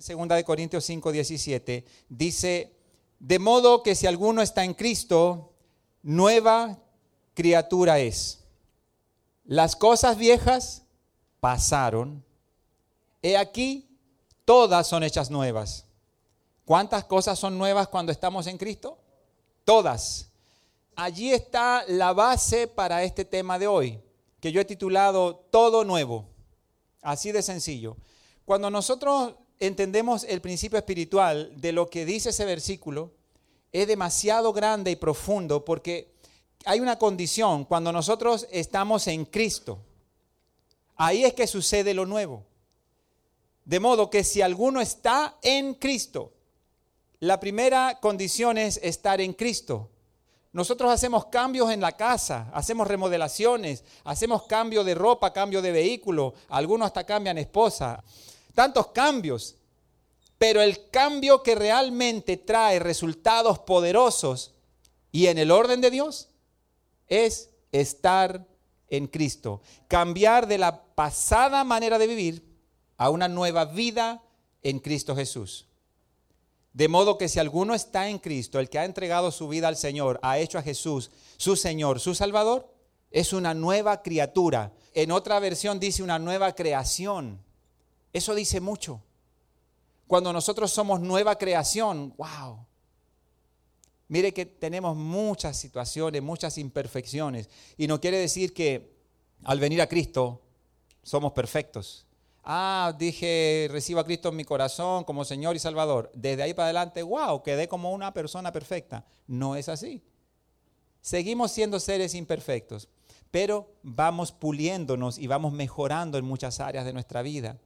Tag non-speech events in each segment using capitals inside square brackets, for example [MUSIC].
Segunda de Corintios 5, 17, dice, de modo que si alguno está en Cristo, nueva criatura es. Las cosas viejas pasaron. He aquí, todas son hechas nuevas. ¿Cuántas cosas son nuevas cuando estamos en Cristo? Todas. Allí está la base para este tema de hoy, que yo he titulado Todo Nuevo. Así de sencillo. Cuando nosotros entendemos el principio espiritual de lo que dice ese versículo, es demasiado grande y profundo porque hay una condición cuando nosotros estamos en Cristo. Ahí es que sucede lo nuevo. De modo que si alguno está en Cristo, la primera condición es estar en Cristo. Nosotros hacemos cambios en la casa, hacemos remodelaciones, hacemos cambio de ropa, cambio de vehículo, algunos hasta cambian esposa tantos cambios, pero el cambio que realmente trae resultados poderosos y en el orden de Dios es estar en Cristo, cambiar de la pasada manera de vivir a una nueva vida en Cristo Jesús. De modo que si alguno está en Cristo, el que ha entregado su vida al Señor, ha hecho a Jesús su Señor, su Salvador, es una nueva criatura. En otra versión dice una nueva creación. Eso dice mucho. Cuando nosotros somos nueva creación, wow. Mire que tenemos muchas situaciones, muchas imperfecciones. Y no quiere decir que al venir a Cristo somos perfectos. Ah, dije, recibo a Cristo en mi corazón como Señor y Salvador. Desde ahí para adelante, wow, quedé como una persona perfecta. No es así. Seguimos siendo seres imperfectos, pero vamos puliéndonos y vamos mejorando en muchas áreas de nuestra vida.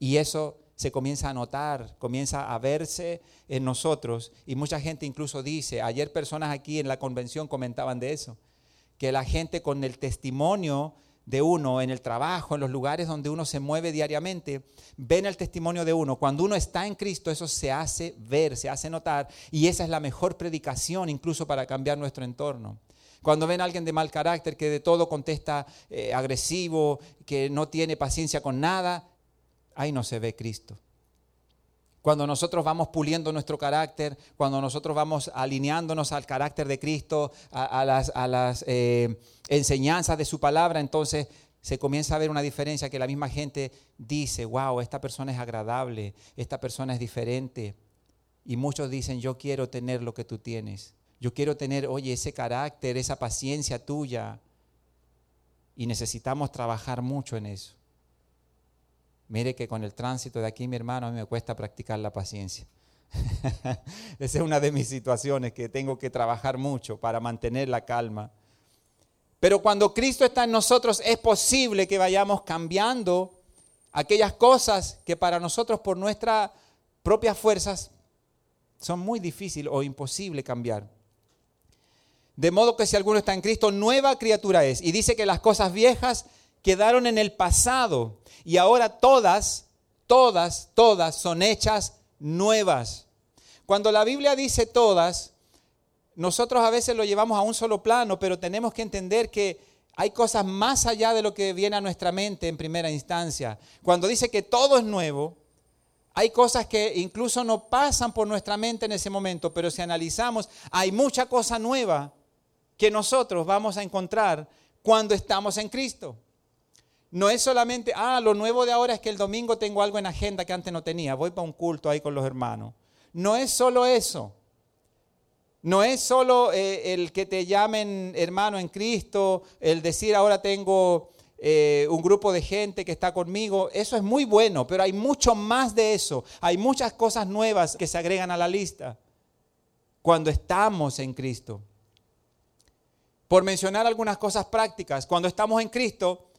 Y eso se comienza a notar, comienza a verse en nosotros. Y mucha gente incluso dice, ayer personas aquí en la convención comentaban de eso, que la gente con el testimonio de uno en el trabajo, en los lugares donde uno se mueve diariamente, ven el testimonio de uno. Cuando uno está en Cristo, eso se hace ver, se hace notar. Y esa es la mejor predicación incluso para cambiar nuestro entorno. Cuando ven a alguien de mal carácter, que de todo contesta eh, agresivo, que no tiene paciencia con nada, ahí no se ve Cristo. Cuando nosotros vamos puliendo nuestro carácter, cuando nosotros vamos alineándonos al carácter de Cristo, a, las, eh, enseñanzas de su palabra, entonces se comienza a ver una diferencia que la misma gente dice, wow, esta persona es agradable, esta persona es diferente. Y muchos dicen, yo quiero tener lo que tú tienes. Yo quiero tener, oye, ese carácter, esa paciencia tuya. Y necesitamos trabajar mucho en eso. Mire que con el tránsito de aquí, mi hermano, a mí me cuesta practicar la paciencia. [LAUGHS] Esa es una de mis situaciones que tengo que trabajar mucho para mantener la calma. Pero cuando Cristo está en nosotros es posible que vayamos cambiando aquellas cosas que para nosotros por nuestras propias fuerzas son muy difíciles o imposible cambiar. De modo que si alguno está en Cristo, nueva criatura es. Y dice que las cosas viejas quedaron en el pasado y ahora todas, todas, todas son hechas nuevas. Cuando la Biblia dice todas, nosotros a veces lo llevamos a un solo plano, pero tenemos que entender que hay cosas más allá de lo que viene a nuestra mente en primera instancia. Cuando dice que todo es nuevo, hay cosas que incluso no pasan por nuestra mente en ese momento, pero si analizamos, hay mucha cosa nueva que nosotros vamos a encontrar cuando estamos en Cristo. No es solamente, ah, lo nuevo de ahora es que el domingo tengo algo en agenda que antes no tenía, voy para un culto ahí con los hermanos. No es solo eso. No es solo eh, el que te llamen hermano en Cristo, el decir ahora tengo eh, un grupo de gente que está conmigo. Eso es muy bueno, pero hay mucho más de eso. Hay muchas cosas nuevas que se agregan a la lista cuando estamos en Cristo. Por mencionar algunas cosas prácticas, cuando estamos en Cristo,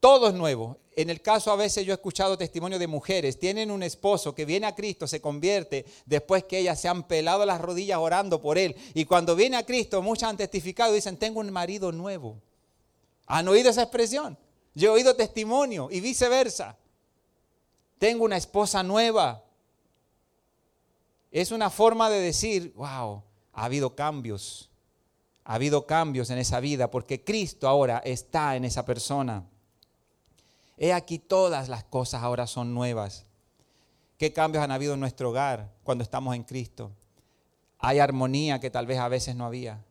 todo es nuevo. En el caso a veces yo he escuchado testimonio de mujeres, tienen un esposo que viene a Cristo, se convierte después que ellas se han pelado las rodillas orando por él. Y cuando viene a Cristo, muchas han testificado y dicen, tengo un marido nuevo. ¿Han oído esa expresión? Yo he oído testimonio y viceversa. Tengo una esposa nueva. Es una forma de decir, wow, ha habido cambios. Ha habido cambios en esa vida porque Cristo ahora está en esa persona. He aquí todas las cosas ahora son nuevas. qué cambios han habido en nuestro hogar cuando estamos en Cristo. Hay armonía que tal vez a veces no había.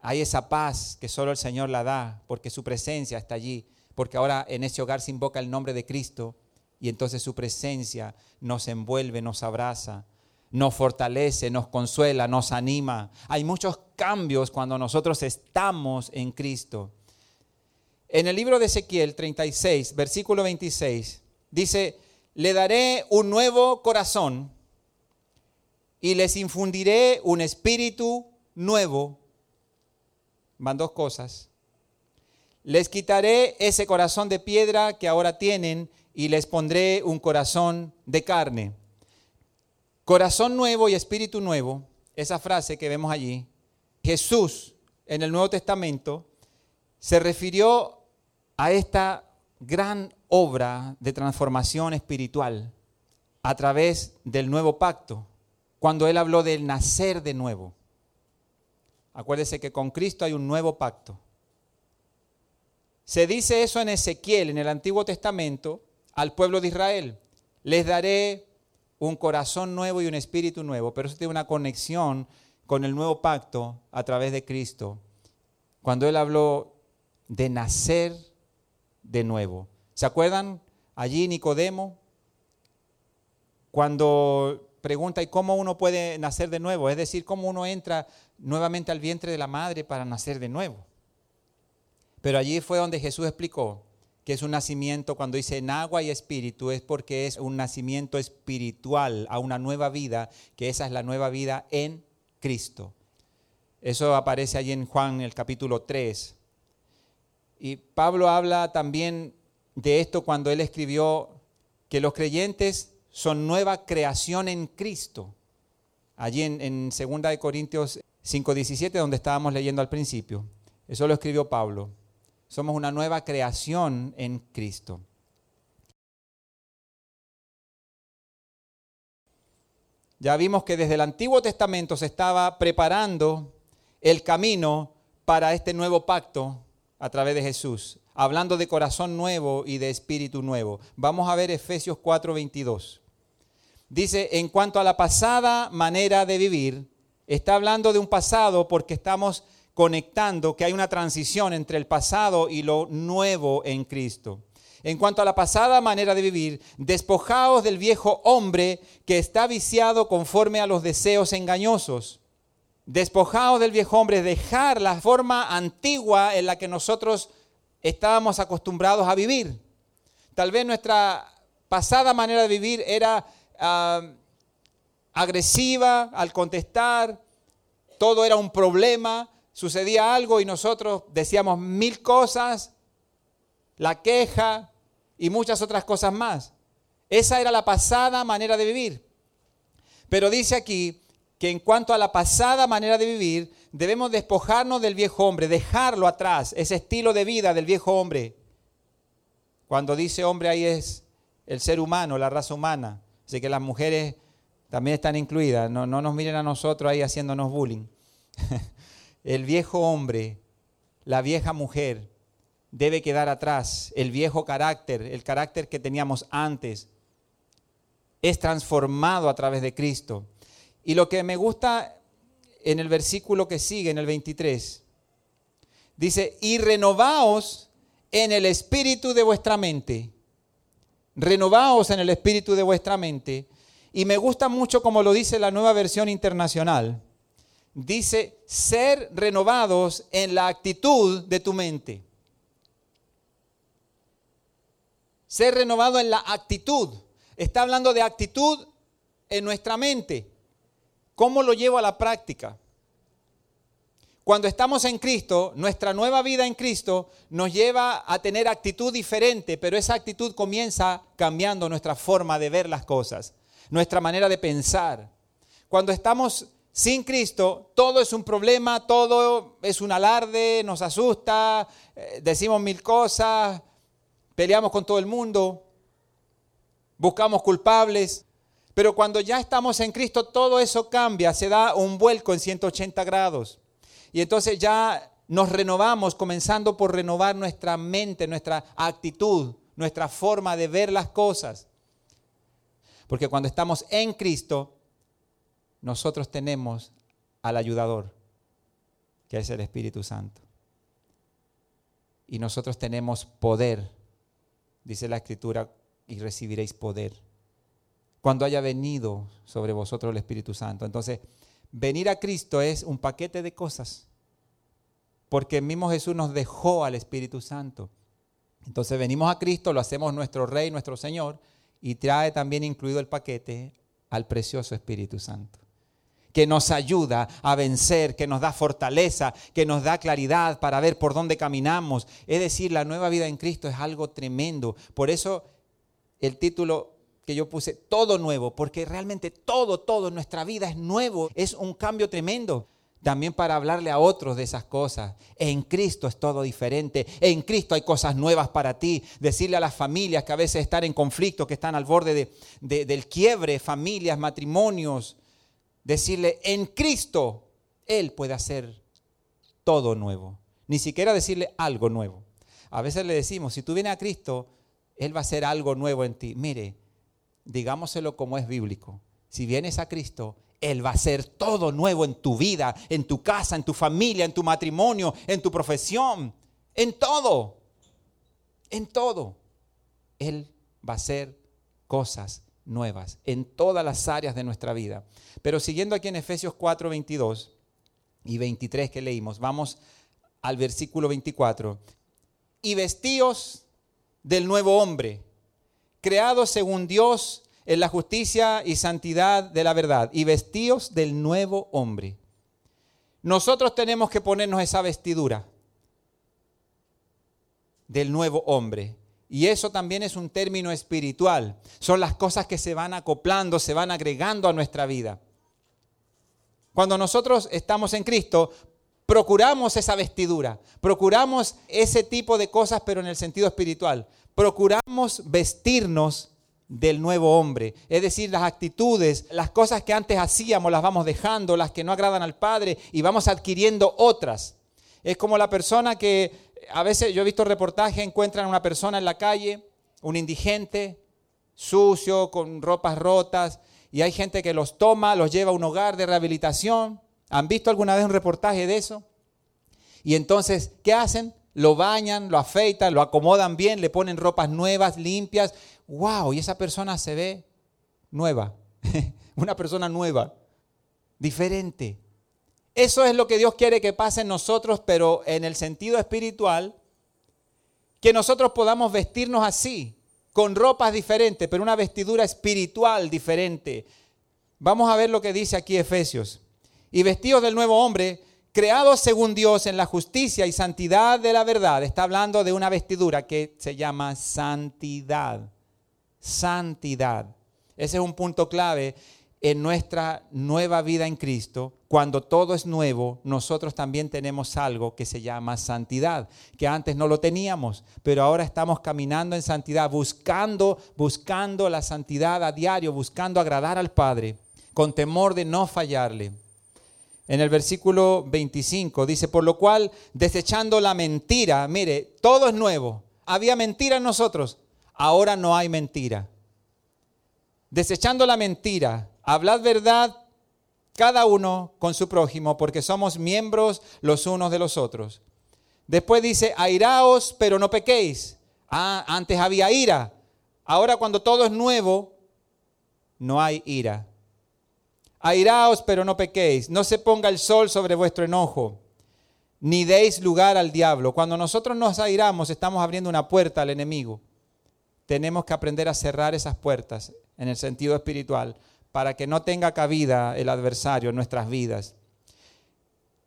Hay esa paz que solo el Señor la da porque su presencia está allí, porque ahora en ese hogar se invoca el nombre de Cristo y entonces su presencia nos envuelve, nos abraza, nos fortalece, nos consuela, nos anima. Hay muchos cambios cuando nosotros estamos en Cristo. En el libro de Ezequiel 36, versículo 26, dice, le daré un nuevo corazón y les infundiré un espíritu nuevo. Van dos cosas. Les quitaré ese corazón de piedra que ahora tienen y les pondré un corazón de carne. Corazón nuevo y espíritu nuevo, esa frase que vemos allí, Jesús en el Nuevo Testamento se refirió a esta gran obra de transformación espiritual a través del nuevo pacto, cuando él habló del nacer de nuevo. Acuérdese que con Cristo hay un nuevo pacto. Se dice eso en Ezequiel, en el Antiguo Testamento, al pueblo de Israel. Les daré un corazón nuevo y un espíritu nuevo, pero eso tiene una conexión con el nuevo pacto a través de Cristo. Cuando él habló de nacer de nuevo. ¿Se acuerdan allí Nicodemo? Cuando pregunta, ¿y cómo uno puede nacer de nuevo? Es decir, ¿cómo uno entra nuevamente al vientre de la madre para nacer de nuevo? Pero allí fue donde Jesús explicó que es un nacimiento, cuando dice en agua y espíritu, es porque es un nacimiento espiritual a una nueva vida, que esa es la nueva vida en Cristo. Eso aparece allí en Juan, el capítulo 3. Y Pablo habla también de esto cuando él escribió que los creyentes son nueva creación en Cristo. Allí en, en 2 Corintios 5:17, donde estábamos leyendo al principio. Eso lo escribió Pablo. Somos una nueva creación en Cristo. Ya vimos que desde el Antiguo Testamento se estaba preparando el camino para este nuevo pacto a través de Jesús, hablando de corazón nuevo y de espíritu nuevo. Vamos a ver Efesios 4:22. Dice, en cuanto a la pasada manera de vivir, está hablando de un pasado porque estamos conectando que hay una transición entre el pasado y lo nuevo en Cristo. En cuanto a la pasada manera de vivir, despojaos del viejo hombre que está viciado conforme a los deseos engañosos. Despojaos del viejo hombre, dejar la forma antigua en la que nosotros estábamos acostumbrados a vivir. Tal vez nuestra pasada manera de vivir era ah, agresiva al contestar, todo era un problema, sucedía algo y nosotros decíamos mil cosas, la queja y muchas otras cosas más. Esa era la pasada manera de vivir. Pero dice aquí que en cuanto a la pasada manera de vivir, debemos despojarnos del viejo hombre, dejarlo atrás, ese estilo de vida del viejo hombre. Cuando dice hombre ahí es el ser humano, la raza humana. Así que las mujeres también están incluidas. No, no nos miren a nosotros ahí haciéndonos bullying. [LAUGHS] El viejo hombre, la vieja mujer, debe quedar atrás. El viejo carácter, el carácter que teníamos antes, es transformado a través de Cristo. Y lo que me gusta en el versículo que sigue, en el 23, dice, y renovaos en el espíritu de vuestra mente. Renovaos en el espíritu de vuestra mente. Y me gusta mucho como lo dice la nueva versión internacional dice ser renovados en la actitud de tu mente. Ser renovado en la actitud. Está hablando de actitud en nuestra mente. ¿Cómo lo llevo a la práctica? Cuando estamos en Cristo, nuestra nueva vida en Cristo nos lleva a tener actitud diferente, pero esa actitud comienza cambiando nuestra forma de ver las cosas, nuestra manera de pensar. Cuando estamos sin Cristo, todo es un problema, todo es un alarde, nos asusta, eh, decimos mil cosas, peleamos con todo el mundo, buscamos culpables. Pero cuando ya estamos en Cristo, todo eso cambia, se da un vuelco en 180 grados. Y entonces ya nos renovamos, comenzando por renovar nuestra mente, nuestra actitud, nuestra forma de ver las cosas. Porque cuando estamos en Cristo, nosotros tenemos al ayudador, que es el Espíritu Santo. Y nosotros tenemos poder, dice la Escritura, y recibiréis poder. Cuando haya venido sobre vosotros el Espíritu Santo. Entonces, venir a Cristo es un paquete de cosas. Porque el mismo Jesús nos dejó al Espíritu Santo. Entonces venimos a Cristo, lo hacemos nuestro Rey, nuestro Señor, y trae también incluido el paquete al precioso Espíritu Santo que nos ayuda a vencer, que nos da fortaleza, que nos da claridad para ver por dónde caminamos. Es decir, la nueva vida en Cristo es algo tremendo. Por eso el título que yo puse, todo nuevo, porque realmente todo, todo en nuestra vida es nuevo, es un cambio tremendo. También para hablarle a otros de esas cosas. En Cristo es todo diferente. En Cristo hay cosas nuevas para ti. Decirle a las familias que a veces están en conflicto, que están al borde del quiebre, familias, matrimonios, decirle, en Cristo, Él puede hacer todo nuevo. Ni siquiera decirle algo nuevo. A veces le decimos, si tú vienes a Cristo, Él va a hacer algo nuevo en ti. Mire, digámoselo como es bíblico. Si vienes a Cristo, Él va a hacer todo nuevo en tu vida, en tu casa, en tu familia, en tu matrimonio, en tu profesión, en todo. En todo. Él va a hacer cosas nuevas en todas las áreas de nuestra vida. Pero siguiendo aquí en Efesios 4, 22 y 23 que leímos, vamos al versículo 24. Y vestíos del nuevo hombre, creados según Dios en la justicia y santidad de la verdad, y vestíos del nuevo hombre. Nosotros tenemos que ponernos esa vestidura del nuevo hombre. Y eso también es un término espiritual. Son las cosas que se van acoplando, se van agregando a nuestra vida. Cuando nosotros estamos en Cristo, procuramos esa vestidura, procuramos ese tipo de cosas, pero en el sentido espiritual. Procuramos vestirnos del nuevo hombre. Es decir, las actitudes, las cosas que antes hacíamos, las vamos dejando, las que no agradan al Padre, y vamos adquiriendo otras. Es como la persona que a veces yo he visto reportajes, encuentran a una persona en la calle, un indigente, sucio, con ropas rotas, y hay gente que los toma, los lleva a un hogar de rehabilitación. ¿Han visto alguna vez un reportaje de eso? Y entonces, ¿qué hacen? Lo bañan, lo afeitan, lo acomodan bien, le ponen ropas nuevas, limpias. ¡Wow! Y esa persona se ve nueva. [LAUGHS] Una persona nueva, diferente. Eso es lo que Dios quiere que pase en nosotros, pero en el sentido espiritual, que nosotros podamos vestirnos así, con ropas diferentes, pero una vestidura espiritual diferente. Vamos a ver lo que dice aquí Efesios. Y vestidos del nuevo hombre, creados según Dios en la justicia y santidad de la verdad. Está hablando de una vestidura que se llama santidad. Santidad. Ese es un punto clave en nuestra nueva vida en Cristo, cuando todo es nuevo, nosotros también tenemos algo que se llama santidad, que antes no lo teníamos, pero ahora estamos caminando en santidad, buscando, buscando la santidad a diario, buscando agradar al Padre, con temor de no fallarle. En el versículo 25 dice, por lo cual, desechando la mentira, mire, todo es nuevo. Había mentira en nosotros, ahora no hay mentira. Desechando la mentira, Hablad verdad cada uno con su prójimo, porque somos miembros los unos de los otros. Después dice, airaos, pero no pequéis. Ah, antes había ira. Ahora cuando todo es nuevo, no hay ira. Airaos, pero no pequéis. No se ponga el sol sobre vuestro enojo, ni deis lugar al diablo. Cuando nosotros nos airamos, estamos abriendo una puerta al enemigo. Tenemos que aprender a cerrar esas puertas en el sentido espiritual para que no tenga cabida el adversario en nuestras vidas.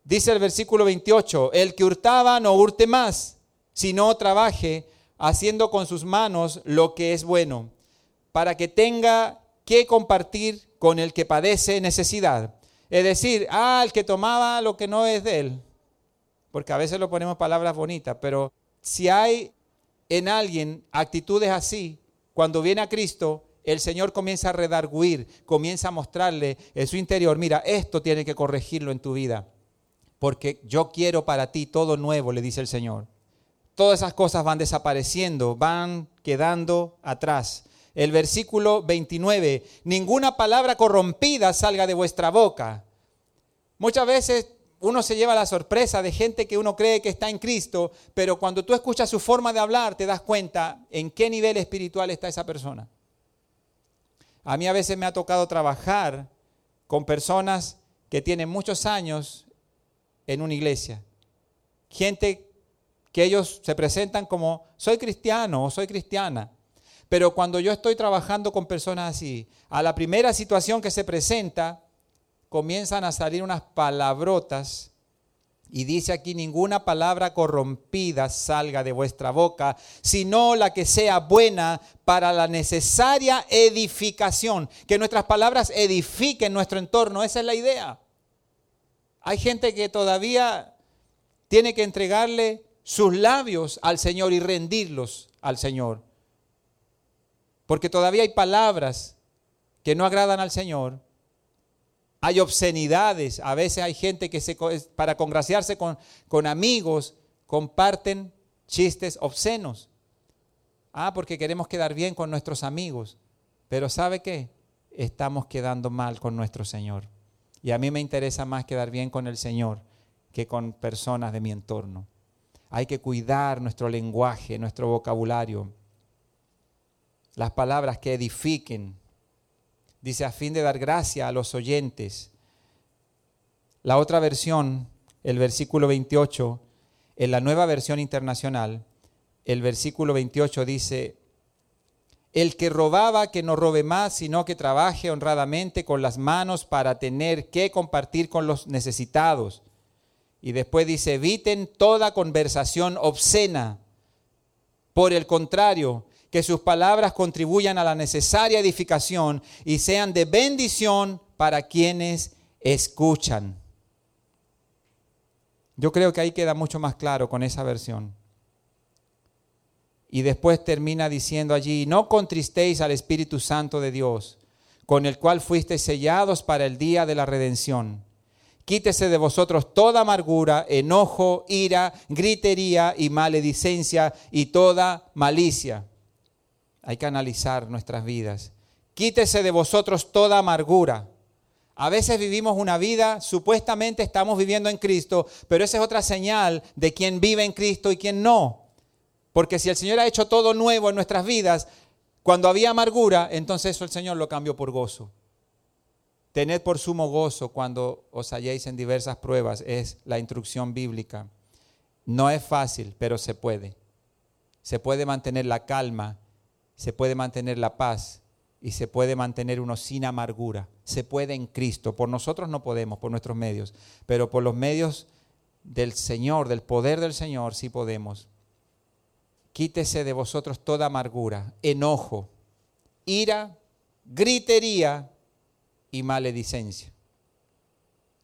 Dice el versículo 28, el que hurtaba no hurte más, sino trabaje haciendo con sus manos lo que es bueno, para que tenga que compartir con el que padece necesidad. Es decir, ah, que tomaba lo que no es de él, porque a veces lo ponemos palabras bonitas, pero si hay en alguien actitudes así, cuando viene a Cristo, el Señor comienza a redarguir, comienza a mostrarle en su interior, mira, esto tiene que corregirlo en tu vida, porque yo quiero para ti todo nuevo, le dice el Señor. Todas esas cosas van desapareciendo, van quedando atrás. El versículo 29, ninguna palabra corrompida salga de vuestra boca. Muchas veces uno se lleva la sorpresa de gente que uno cree que está en Cristo, pero cuando tú escuchas su forma de hablar te das cuenta en qué nivel espiritual está esa persona. A mí a veces me ha tocado trabajar con personas que tienen muchos años en una iglesia. Gente que ellos se presentan como soy cristiano o soy cristiana. Pero cuando yo estoy trabajando con personas así, a la primera situación que se presenta, comienzan a salir unas palabrotas y dice aquí, ninguna palabra corrompida salga de vuestra boca, sino la que sea buena para la necesaria edificación. Que nuestras palabras edifiquen nuestro entorno, esa es la idea. Hay gente que todavía tiene que entregarle sus labios al Señor y rendirlos al Señor. Porque todavía hay palabras que no agradan al Señor hay obscenidades, a veces hay gente que para congraciarse con, con amigos comparten chistes obscenos. Ah, porque queremos quedar bien con nuestros amigos. Pero ¿sabe qué? Estamos quedando mal con nuestro Señor. Y a mí me interesa más quedar bien con el Señor que con personas de mi entorno. Hay que cuidar nuestro lenguaje, nuestro vocabulario. Las palabras que edifiquen, Dice, a fin de dar gracia a los oyentes. La otra versión, el versículo 28, en la nueva versión internacional, el versículo 28 dice, el que robaba, que no robe más, sino que trabaje honradamente con las manos para tener que compartir con los necesitados. Y después dice, eviten toda conversación obscena. Por el contrario, que sus palabras contribuyan a la necesaria edificación y sean de bendición para quienes escuchan. Yo creo que ahí queda mucho más claro con esa versión. Y después termina diciendo allí, no contristéis al Espíritu Santo de Dios, con el cual fuisteis sellados para el día de la redención. Quítese de vosotros toda amargura, enojo, ira, gritería y maledicencia y toda malicia hay que analizar nuestras vidas. Quítese de vosotros toda amargura. A veces vivimos una vida, supuestamente estamos viviendo en Cristo, pero esa es otra señal de quién vive en Cristo y quién no. Porque si el Señor ha hecho todo nuevo en nuestras vidas, cuando había amargura, entonces eso el Señor lo cambió por gozo. Tened por sumo gozo cuando os halléis en diversas pruebas, es la instrucción bíblica. No es fácil, pero se puede. Se puede mantener la calma se puede mantener la paz y se puede mantener uno sin amargura. Se puede en Cristo. Por nosotros no podemos, por nuestros medios, pero por los medios del Señor, del poder del Señor, sí podemos. Quítese de vosotros toda amargura, enojo, ira, gritería y maledicencia.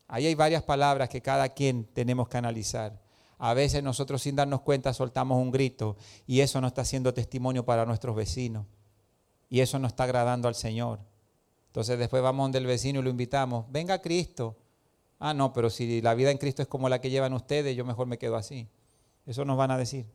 Ahí hay varias palabras que cada quien tenemos que analizar. A veces nosotros sin darnos cuenta soltamos un grito y eso no está siendo testimonio para nuestros vecinos. Y eso no está agradando al Señor. Entonces después vamos donde el vecino y lo invitamos. Venga Cristo. Ah, no, pero si la vida en Cristo es como la que llevan ustedes, yo mejor me quedo así. Eso nos van a decir.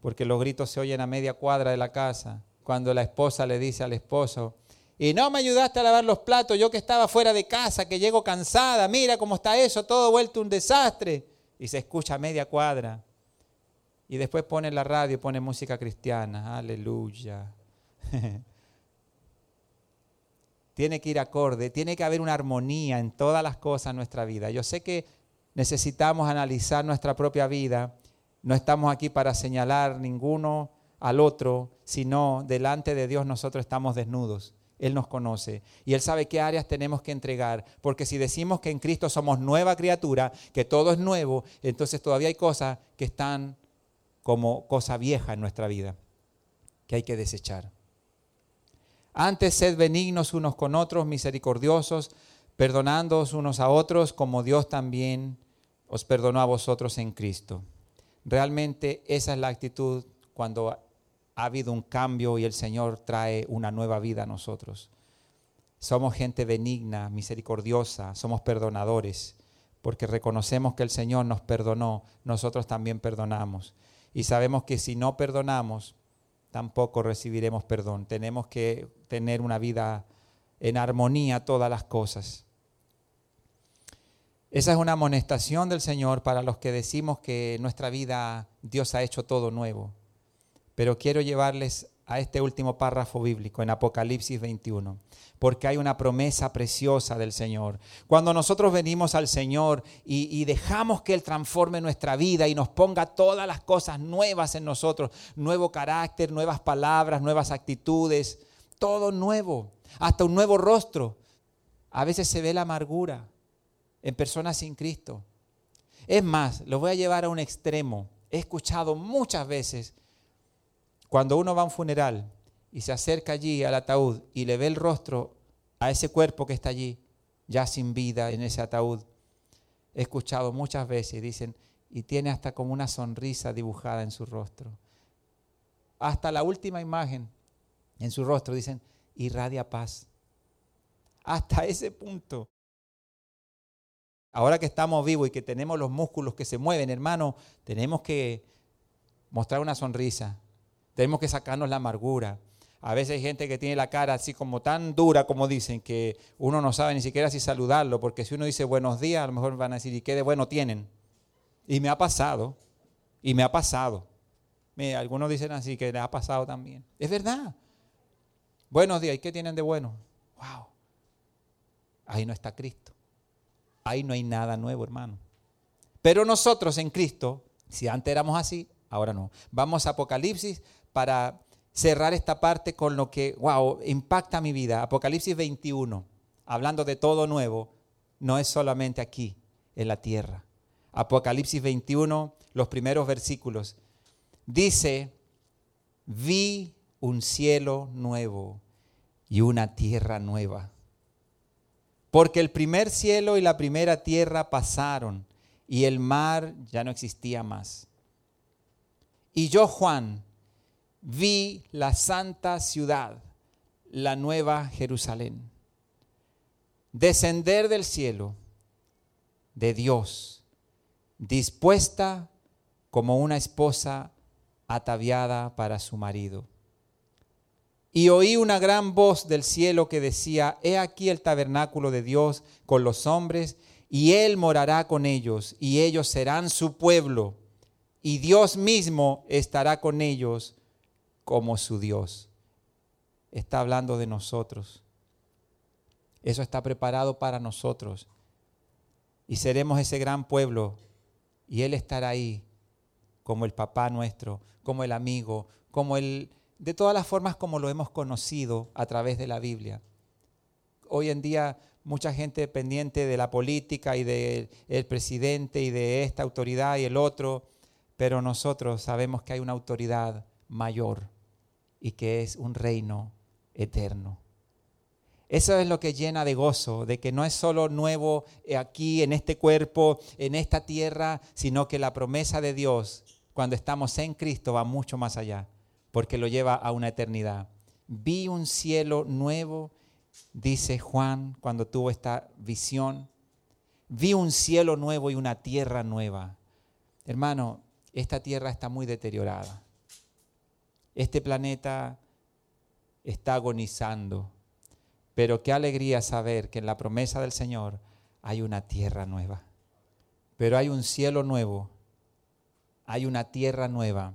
Porque los gritos se oyen a media cuadra de la casa. Cuando la esposa le dice al esposo, y no me ayudaste a lavar los platos, yo que estaba fuera de casa, que llego cansada, mira cómo está eso, todo vuelto un desastre y se escucha a media cuadra. Y después pone la radio y pone música cristiana. Aleluya. [LAUGHS] tiene que ir acorde, tiene que haber una armonía en todas las cosas en nuestra vida. Yo sé que necesitamos analizar nuestra propia vida. No estamos aquí para señalar ninguno al otro, sino delante de Dios nosotros estamos desnudos. Él nos conoce y Él sabe qué áreas tenemos que entregar, porque si decimos que en Cristo somos nueva criatura, que todo es nuevo, entonces todavía hay cosas que están como cosa vieja en nuestra vida, que hay que desechar. Antes sed benignos unos con otros, misericordiosos, perdonándoos unos a otros, como Dios también os perdonó a vosotros en Cristo. Realmente esa es la actitud cuando ha habido un cambio y el Señor trae una nueva vida a nosotros. Somos gente benigna, misericordiosa, somos perdonadores, porque reconocemos que el Señor nos perdonó, nosotros también perdonamos. Y sabemos que si no perdonamos, tampoco recibiremos perdón. Tenemos que tener una vida en armonía todas las cosas. Esa es una amonestación del Señor para los que decimos que en nuestra vida Dios ha hecho todo nuevo. Pero quiero llevarles a este último párrafo bíblico en Apocalipsis 21, porque hay una promesa preciosa del Señor. Cuando nosotros venimos al Señor y, dejamos que Él transforme nuestra vida y nos ponga todas las cosas nuevas en nosotros, nuevo carácter, nuevas palabras, nuevas actitudes, todo nuevo, hasta un nuevo rostro. A veces se ve la amargura en personas sin Cristo. Es más, lo voy a llevar a un extremo. He escuchado muchas veces cuando uno va a un funeral y se acerca allí al ataúd y le ve el rostro a ese cuerpo que está allí, ya sin vida en ese ataúd, he escuchado muchas veces, dicen, y tiene hasta como una sonrisa dibujada en su rostro. Hasta la última imagen en su rostro dicen, irradia paz. Hasta ese punto. Ahora que estamos vivos y que tenemos los músculos que se mueven, hermano, tenemos que mostrar una sonrisa, tenemos que sacarnos la amargura. A veces hay gente que tiene la cara así como tan dura como dicen que uno no sabe ni siquiera si saludarlo, porque si uno dice buenos días, a lo mejor van a decir, ¿y qué de bueno tienen? Y me ha pasado, y me ha pasado. algunos dicen así que les ha pasado también. Es verdad. Buenos días, ¿y qué tienen de bueno? Wow. Ahí no está Cristo. Ahí no hay nada nuevo, hermano. Pero nosotros en Cristo, si antes éramos así, ahora no. Vamos a Apocalipsis para cerrar esta parte con lo que, wow, impacta mi vida. Apocalipsis 21, hablando de todo nuevo, no es solamente aquí, en la tierra. Apocalipsis 21, los primeros versículos. Dice, vi un cielo nuevo y una tierra nueva. Porque el primer cielo y la primera tierra pasaron y el mar ya no existía más. Y yo, Juan, vi la santa ciudad, la nueva Jerusalén, descender del cielo de Dios, dispuesta como una esposa ataviada para su marido. Y oí una gran voz del cielo que decía, He aquí el tabernáculo de Dios con los hombres, y Él morará con ellos, y ellos serán su pueblo, y Dios mismo estará con ellos como su Dios. Está hablando de nosotros. Eso está preparado para nosotros. Y seremos ese gran pueblo. Y Él estará ahí como el papá nuestro, como el amigo, como el... de todas las formas como lo hemos conocido a través de la Biblia. Hoy en día mucha gente pendiente de la política y del presidente y de esta autoridad y el otro, pero nosotros sabemos que hay una autoridad mayor y que es un reino eterno. Eso es lo que llena de gozo, de que no es solo nuevo aquí en este cuerpo, en esta tierra, sino que la promesa de Dios cuando estamos en Cristo va mucho más allá, porque lo lleva a una eternidad. Vi un cielo nuevo, dice Juan cuando tuvo esta visión. Vi un cielo nuevo y una tierra nueva. Hermano, esta tierra está muy deteriorada. Este planeta está agonizando, pero qué alegría saber que en la promesa del Señor hay una tierra nueva, pero hay un cielo nuevo, hay una tierra nueva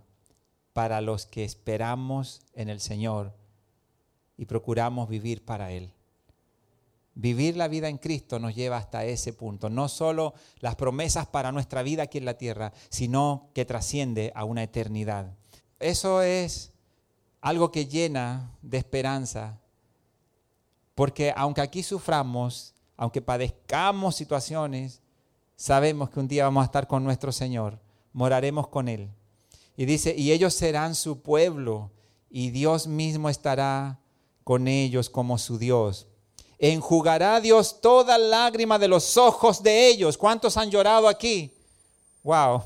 para los que esperamos en el Señor y procuramos vivir para Él. Vivir la vida en Cristo nos lleva hasta ese punto. No solo las promesas para nuestra vida aquí en la tierra, sino que trasciende a una eternidad. Eso es algo que llena de esperanza, porque aunque aquí suframos, aunque padezcamos situaciones, sabemos que un día vamos a estar con nuestro Señor, moraremos con Él. Y dice, y ellos serán su pueblo, y Dios mismo estará con ellos como su Dios. Enjugará Dios toda lágrima de los ojos de ellos. ¿Cuántos han llorado aquí? Wow.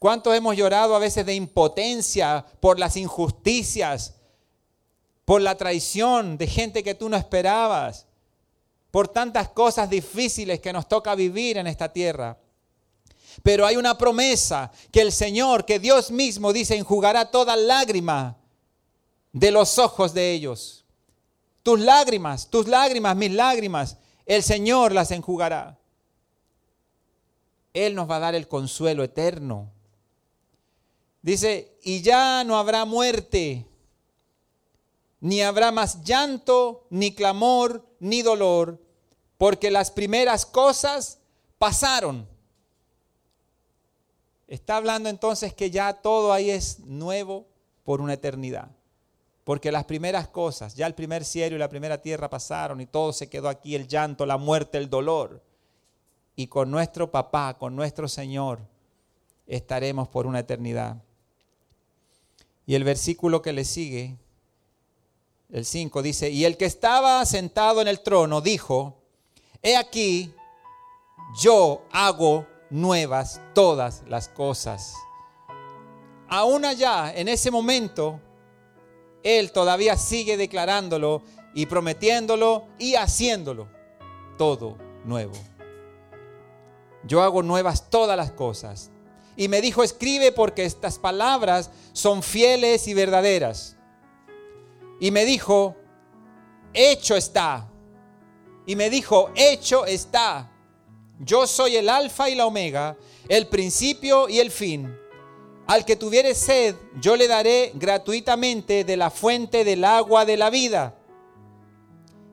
¿Cuántos hemos llorado a veces de impotencia por las injusticias, por la traición de gente que tú no esperabas, por tantas cosas difíciles que nos toca vivir en esta tierra? Pero hay una promesa que el Señor, que Dios mismo dice, enjugará toda lágrima de los ojos de ellos. Tus lágrimas, tus lágrimas, mis lágrimas, el Señor las enjugará. Él nos va a dar el consuelo eterno. Dice, y ya no habrá muerte, ni habrá más llanto, ni clamor, ni dolor, porque las primeras cosas pasaron. Está hablando entonces que ya todo ahí es nuevo por una eternidad. Porque las primeras cosas, ya el primer cielo y la primera tierra pasaron y todo se quedó aquí, el llanto, la muerte, el dolor. Y con nuestro papá, con nuestro Señor, estaremos por una eternidad. Y el versículo que le sigue, el 5, dice, y el que estaba sentado en el trono dijo, he aquí, yo hago nuevas todas las cosas. Aún allá, en ese momento, Él todavía sigue declarándolo y prometiéndolo y haciéndolo todo nuevo. Yo hago nuevas todas las cosas. Y me dijo, escribe porque estas palabras son fieles y verdaderas. Y me dijo, hecho está. Y me dijo, hecho está. Yo soy el alfa y la omega, el principio y el fin. Al que tuviere sed, yo le daré gratuitamente de la fuente del agua de la vida.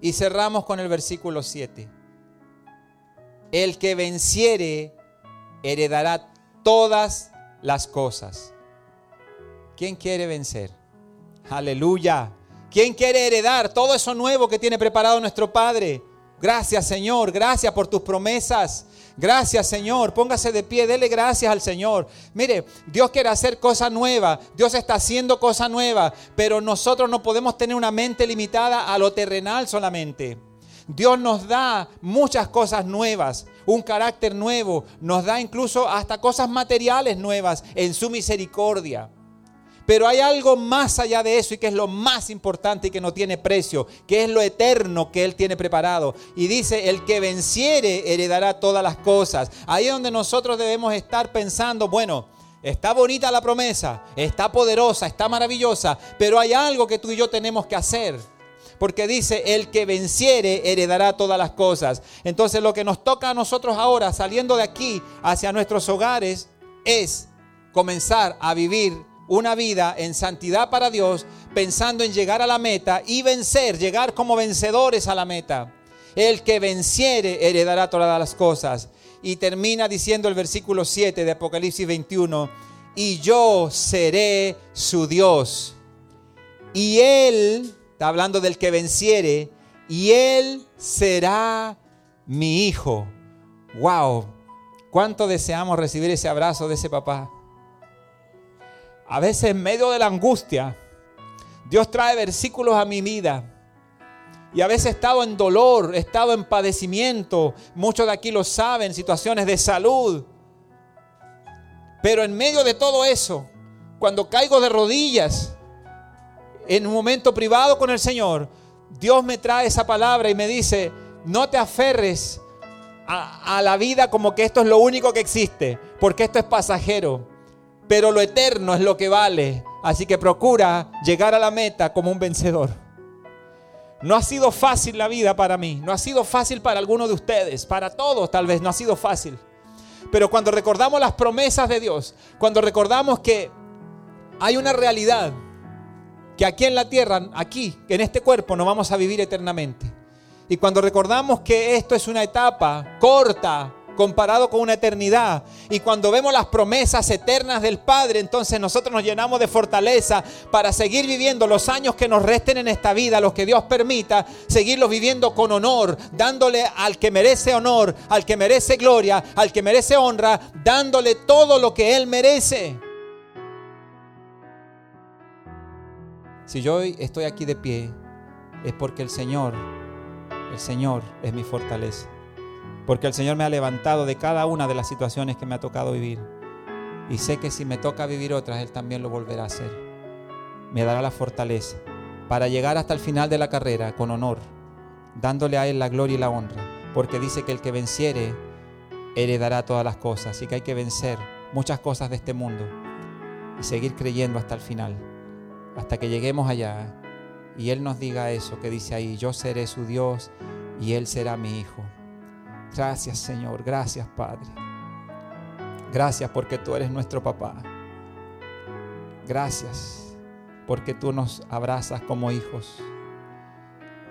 Y cerramos con el versículo 7. El que venciere heredará todas las cosas. ¿Quién quiere vencer? Aleluya. ¿Quién quiere heredar todo eso nuevo que tiene preparado nuestro Padre? Gracias Señor, gracias por tus promesas. Gracias Señor, póngase de pie, dele gracias al Señor. Mire, Dios quiere hacer cosa nueva, Dios está haciendo cosa nueva, pero nosotros no podemos tener una mente limitada a lo terrenal solamente. Dios nos da muchas cosas nuevas, un carácter nuevo, nos da incluso hasta cosas materiales nuevas en su misericordia. Pero hay algo más allá de eso y que es lo más importante y que no tiene precio, que es lo eterno que Él tiene preparado. Y dice, el que venciere heredará todas las cosas. Ahí es donde nosotros debemos estar pensando, bueno, está bonita la promesa, está poderosa, está maravillosa, pero hay algo que tú y yo tenemos que hacer. Porque dice, el que venciere heredará todas las cosas. Entonces lo que nos toca a nosotros ahora, saliendo de aquí hacia nuestros hogares, es comenzar a vivir una vida en santidad para Dios, pensando en llegar a la meta y vencer, llegar como vencedores a la meta. El que venciere heredará todas las cosas. Y termina diciendo el versículo 7 de Apocalipsis 21, y yo seré su Dios. Y él, está hablando del que venciere, y él será mi hijo. Wow, cuánto deseamos recibir ese abrazo de ese papá a veces en medio de la angustia, Dios trae versículos a mi vida. Y a veces he estado en dolor, he estado en padecimiento. Muchos de aquí lo saben, situaciones de salud. Pero en medio de todo eso, cuando caigo de rodillas en un momento privado con el Señor, Dios me trae esa palabra y me dice, no te aferres a, a la vida como que esto es lo único que existe, porque esto es pasajero pero lo eterno es lo que vale. Así que procura llegar a la meta como un vencedor. No ha sido fácil la vida para mí, no ha sido fácil para algunos de ustedes, para todos tal vez no ha sido fácil. Pero cuando recordamos las promesas de Dios, cuando recordamos que hay una realidad, que aquí en la tierra, aquí, en este cuerpo, no vamos a vivir eternamente. Y cuando recordamos que esto es una etapa corta, comparado con una eternidad. Y cuando vemos las promesas eternas del Padre, entonces nosotros nos llenamos de fortaleza para seguir viviendo los años que nos resten en esta vida, los que Dios permita, seguirlos viviendo con honor, dándole al que merece honor, al que merece gloria, al que merece honra, dándole todo lo que Él merece. Si yo hoy estoy aquí de pie, es porque el Señor, el Señor es mi fortaleza porque el Señor me ha levantado de cada una de las situaciones que me ha tocado vivir. Y sé que si me toca vivir otras, Él también lo volverá a hacer. Me dará la fortaleza para llegar hasta el final de la carrera con honor, dándole a Él la gloria y la honra, porque dice que el que venciere heredará todas las cosas. Así que hay que vencer muchas cosas de este mundo y seguir creyendo hasta el final. Hasta que lleguemos allá y Él nos diga eso que dice ahí, yo seré su Dios y Él será mi Hijo. Gracias Señor, gracias Padre. Gracias porque tú eres nuestro papá. Gracias porque tú nos abrazas como hijos.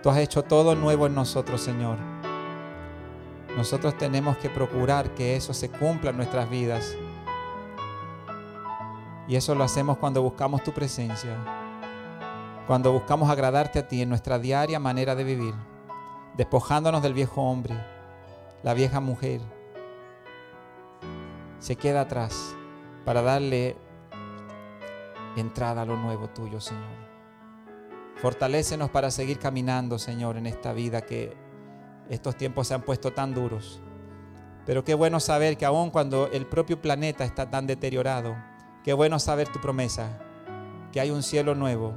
Tú has hecho todo nuevo en nosotros, Señor. Nosotros tenemos que procurar que eso se cumpla en nuestras vidas. Y eso lo hacemos cuando buscamos tu presencia, cuando buscamos agradarte a ti en nuestra diaria manera de vivir, despojándonos del viejo hombre, la vieja mujer. Se queda atrás para darle entrada a lo nuevo tuyo, Señor. Fortalécenos para seguir caminando, Señor, en esta vida que estos tiempos se han puesto tan duros. Pero qué bueno saber que aun cuando el propio planeta está tan deteriorado, qué bueno saber tu promesa, que hay un cielo nuevo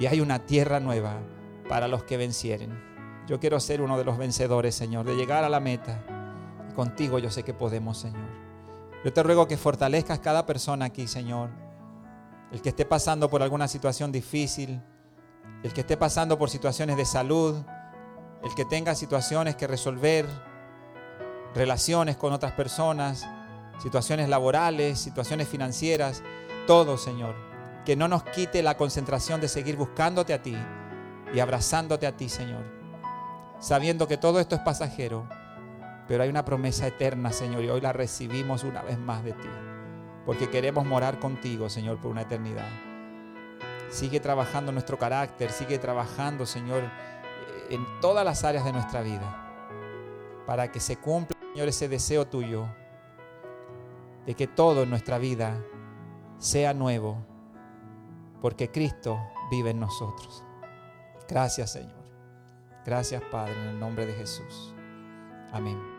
y hay una tierra nueva para los que vencieren. Yo quiero ser uno de los vencedores, Señor, de llegar a la meta. Contigo yo sé que podemos, Señor. Yo te ruego que fortalezcas cada persona aquí, Señor. El que esté pasando por alguna situación difícil, el que esté pasando por situaciones de salud, el que tenga situaciones que resolver, relaciones con otras personas, situaciones laborales, situaciones financieras, todo, Señor. Que no nos quite la concentración de seguir buscándote a ti y abrazándote a ti, Señor. Sabiendo que todo esto es pasajero, pero hay una promesa eterna, Señor, y hoy la recibimos una vez más de ti. Porque queremos morar contigo, Señor, por una eternidad. Sigue trabajando nuestro carácter, sigue trabajando, Señor, en todas las áreas de nuestra vida. Para que se cumpla, Señor, ese deseo tuyo de que todo en nuestra vida sea nuevo, porque Cristo vive en nosotros. Gracias, Señor. Gracias, Padre, en el nombre de Jesús. Amén.